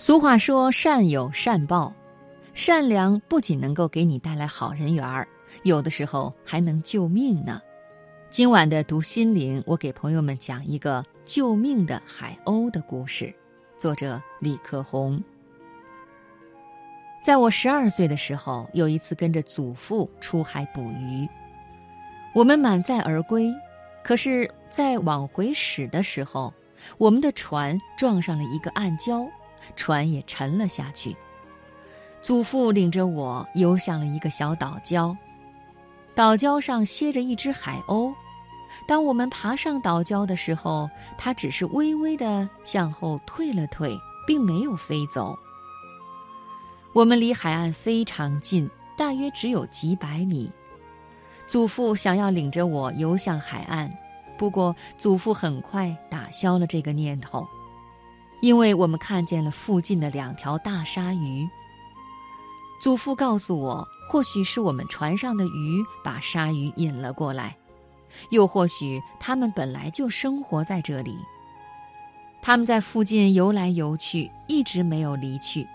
俗话说：“善有善报，善良不仅能够给你带来好人缘儿，有的时候还能救命呢。”今晚的读心灵，我给朋友们讲一个救命的海鸥的故事。作者李克宏。在我十二岁的时候，有一次跟着祖父出海捕鱼，我们满载而归，可是，在往回驶的时候，我们的船撞上了一个暗礁。船也沉了下去。祖父领着我游向了一个小岛礁，岛礁上歇着一只海鸥。当我们爬上岛礁的时候，它只是微微地向后退了退，并没有飞走。我们离海岸非常近，大约只有几百米。祖父想要领着我游向海岸，不过祖父很快打消了这个念头。因为我们看见了附近的两条大鲨鱼。祖父告诉我，或许是我们船上的鱼把鲨鱼引了过来，又或许它们本来就生活在这里。它们在附近游来游去，一直没有离去。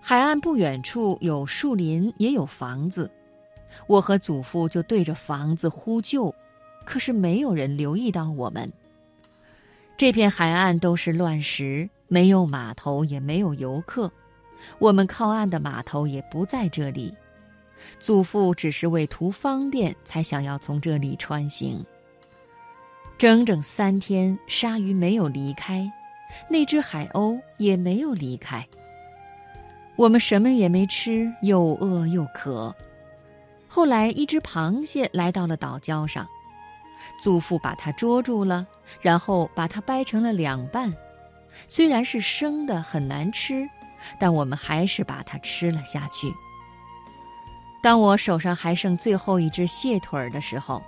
海岸不远处有树林，也有房子。我和祖父就对着房子呼救，可是没有人留意到我们。这片海岸都是乱石，没有码头，也没有游客。我们靠岸的码头也不在这里。祖父只是为图方便，才想要从这里穿行。整整三天，鲨鱼没有离开，那只海鸥也没有离开。我们什么也没吃，又饿又渴。后来，一只螃蟹来到了岛礁上。祖父把它捉住了，然后把它掰成了两半。虽然是生的，很难吃，但我们还是把它吃了下去。当我手上还剩最后一只蟹腿儿的时候，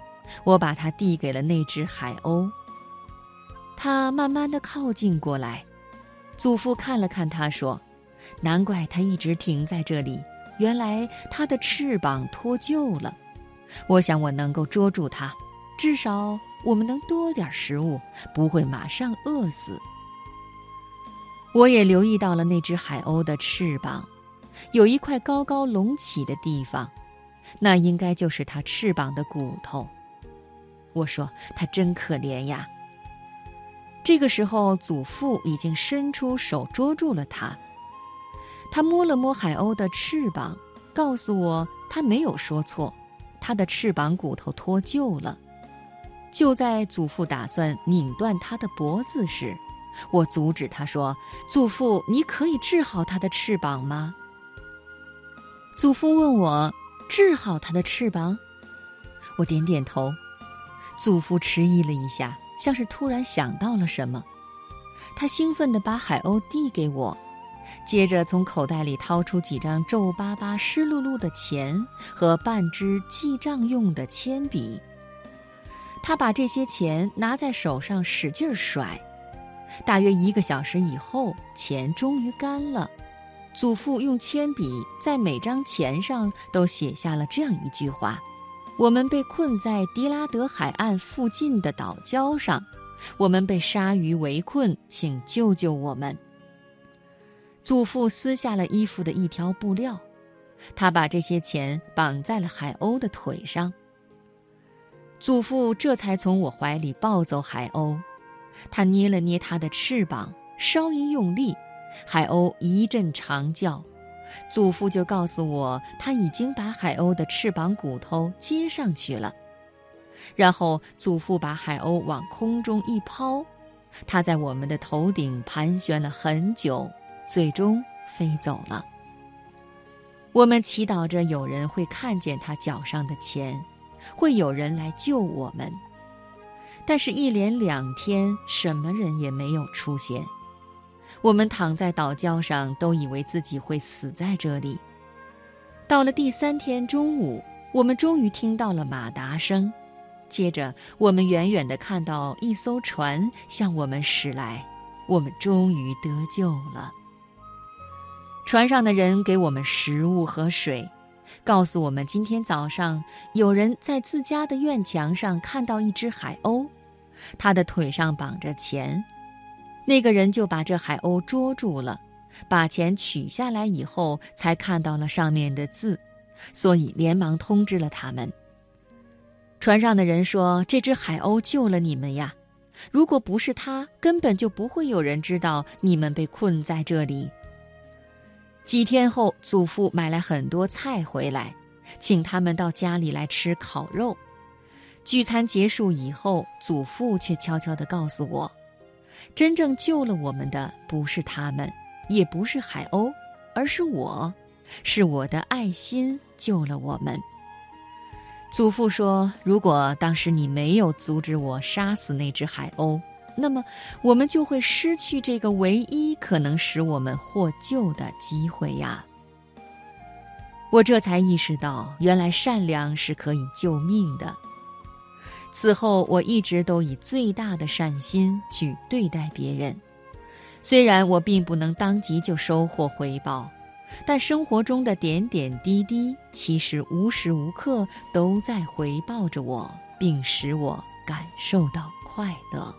我把它递给了那只海鸥。它慢慢的靠近过来，祖父看了看它，说：“难怪它一直停在这里，原来它的翅膀脱臼了。我想我能够捉住它。”至少我们能多点食物，不会马上饿死。我也留意到了那只海鸥的翅膀，有一块高高隆起的地方，那应该就是它翅膀的骨头。我说：“它真可怜呀。”这个时候，祖父已经伸出手捉住了它。他摸了摸海鸥的翅膀，告诉我他没有说错，它的翅膀骨头脱臼了。就在祖父打算拧断他的脖子时，我阻止他说：“祖父，你可以治好他的翅膀吗？”祖父问我：“治好他的翅膀？”我点点头。祖父迟疑了一下，像是突然想到了什么，他兴奋地把海鸥递给我，接着从口袋里掏出几张皱巴巴、湿漉漉的钱和半支记账用的铅笔。他把这些钱拿在手上使劲甩，大约一个小时以后，钱终于干了。祖父用铅笔在每张钱上都写下了这样一句话：“我们被困在迪拉德海岸附近的岛礁上，我们被鲨鱼围困，请救救我们。”祖父撕下了衣服的一条布料，他把这些钱绑在了海鸥的腿上。祖父这才从我怀里抱走海鸥，他捏了捏它的翅膀，稍一用力，海鸥一阵长叫。祖父就告诉我，他已经把海鸥的翅膀骨头接上去了。然后祖父把海鸥往空中一抛，它在我们的头顶盘旋了很久，最终飞走了。我们祈祷着有人会看见他脚上的钱。会有人来救我们，但是，一连两天，什么人也没有出现。我们躺在岛礁上，都以为自己会死在这里。到了第三天中午，我们终于听到了马达声，接着，我们远远地看到一艘船向我们驶来，我们终于得救了。船上的人给我们食物和水。告诉我们，今天早上有人在自家的院墙上看到一只海鸥，它的腿上绑着钱。那个人就把这海鸥捉住了，把钱取下来以后，才看到了上面的字，所以连忙通知了他们。船上的人说：“这只海鸥救了你们呀！如果不是它，根本就不会有人知道你们被困在这里。”几天后，祖父买来很多菜回来，请他们到家里来吃烤肉。聚餐结束以后，祖父却悄悄地告诉我。真正救了我们的不是他们，也不是海鸥，而是我，是我的爱心救了我们。祖父说：“如果当时你没有阻止我杀死那只海鸥，那么我们就会失去这个唯一可能使我们获救的机会呀。”我这才意识到，原来善良是可以救命的。此后，我一直都以最大的善心去对待别人。虽然我并不能当即就收获回报，但生活中的点点滴滴，其实无时无刻都在回报着我，并使我感受到快乐。